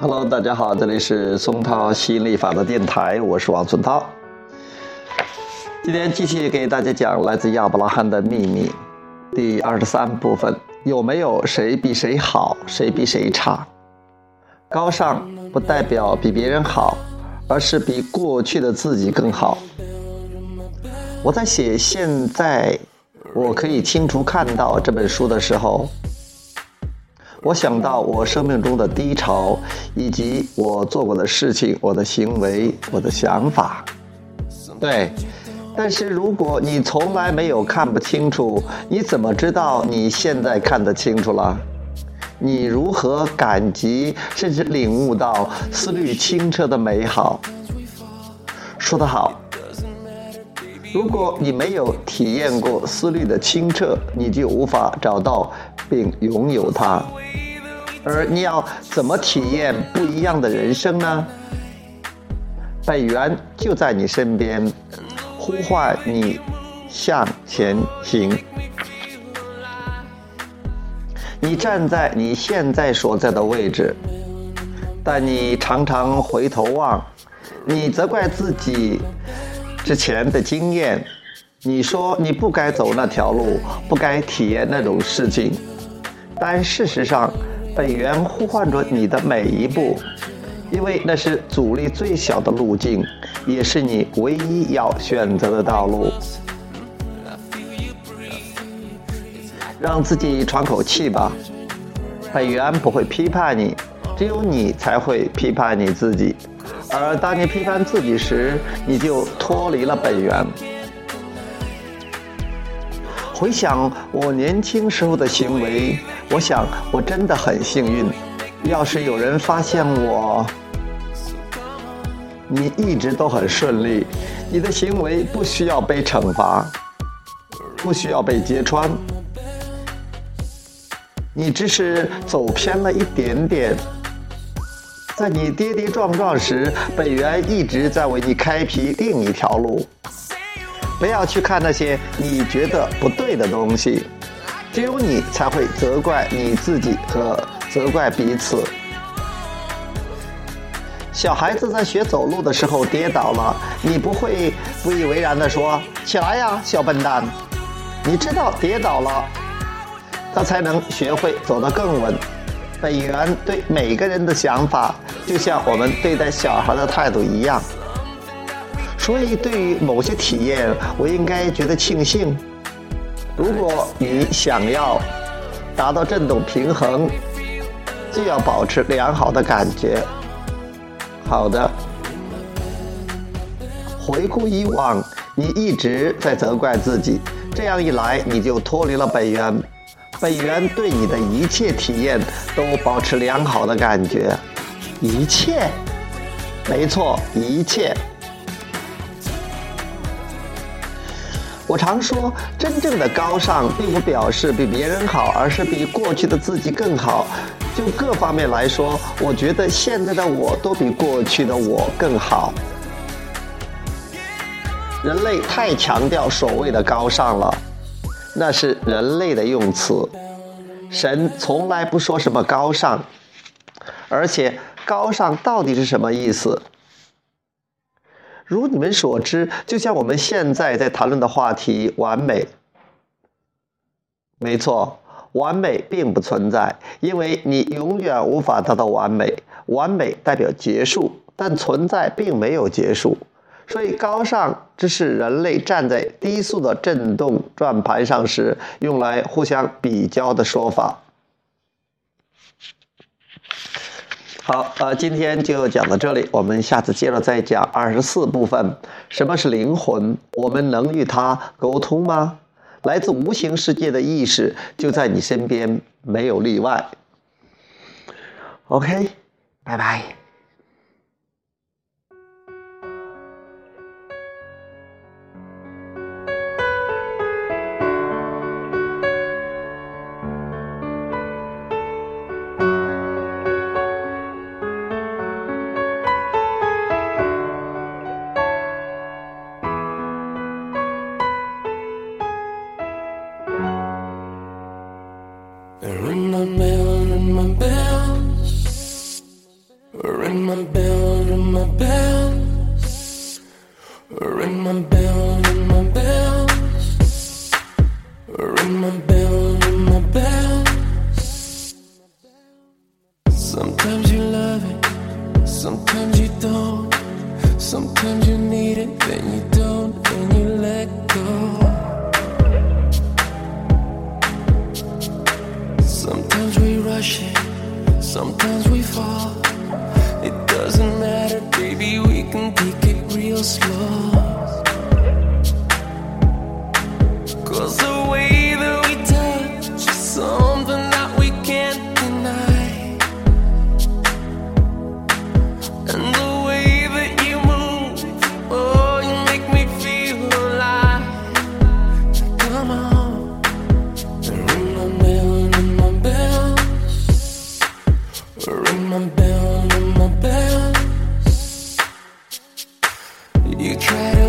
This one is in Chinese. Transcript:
Hello，大家好，这里是松涛吸引力法则电台，我是王松涛。今天继续给大家讲来自亚伯拉罕的秘密第二十三部分：有没有谁比谁好，谁比谁差？高尚不代表比别人好，而是比过去的自己更好。我在写现在，我可以清楚看到这本书的时候。我想到我生命中的低潮，以及我做过的事情、我的行为、我的想法。对，但是如果你从来没有看不清楚，你怎么知道你现在看得清楚了？你如何感激甚至领悟到思虑清澈的美好？说得好。如果你没有体验过思虑的清澈，你就无法找到并拥有它。而你要怎么体验不一样的人生呢？本源就在你身边，呼唤你向前行。你站在你现在所在的位置，但你常常回头望，你责怪自己。之前的经验，你说你不该走那条路，不该体验那种事情，但事实上，本源呼唤着你的每一步，因为那是阻力最小的路径，也是你唯一要选择的道路。让自己喘口气吧，本源不会批判你，只有你才会批判你自己。而当你批判自己时，你就脱离了本源。回想我年轻时候的行为，我想我真的很幸运。要是有人发现我，你一直都很顺利，你的行为不需要被惩罚，不需要被揭穿，你只是走偏了一点点。在你跌跌撞撞时，本源一直在为你开辟另一条路。不要去看那些你觉得不对的东西，只有你才会责怪你自己和责怪彼此。小孩子在学走路的时候跌倒了，你不会不以为然地说：“起来呀，小笨蛋！”你知道跌倒了，他才能学会走得更稳。本源对每个人的想法，就像我们对待小孩的态度一样。所以，对于某些体验，我应该觉得庆幸。如果你想要达到振动平衡，就要保持良好的感觉。好的。回顾以往，你一直在责怪自己，这样一来，你就脱离了本源。本源对你的一切体验都保持良好的感觉，一切，没错，一切。我常说，真正的高尚并不表示比别人好，而是比过去的自己更好。就各方面来说，我觉得现在的我都比过去的我更好。人类太强调所谓的高尚了。那是人类的用词，神从来不说什么高尚，而且高尚到底是什么意思？如你们所知，就像我们现在在谈论的话题——完美。没错，完美并不存在，因为你永远无法达到完美。完美代表结束，但存在并没有结束。所以，高尚只是人类站在低速的振动转盘上时用来互相比较的说法。好，呃，今天就讲到这里，我们下次接着再讲二十四部分。什么是灵魂？我们能与它沟通吗？来自无形世界的意识就在你身边，没有例外。OK，拜拜。My bell, ring my bell. Ring my bell, ring my bell. Sometimes you love it, sometimes you don't. Sometimes you need it, then you don't, and you let go. Sometimes we rush it, sometimes we fall. It doesn't matter, baby, we can take it real slow. You try to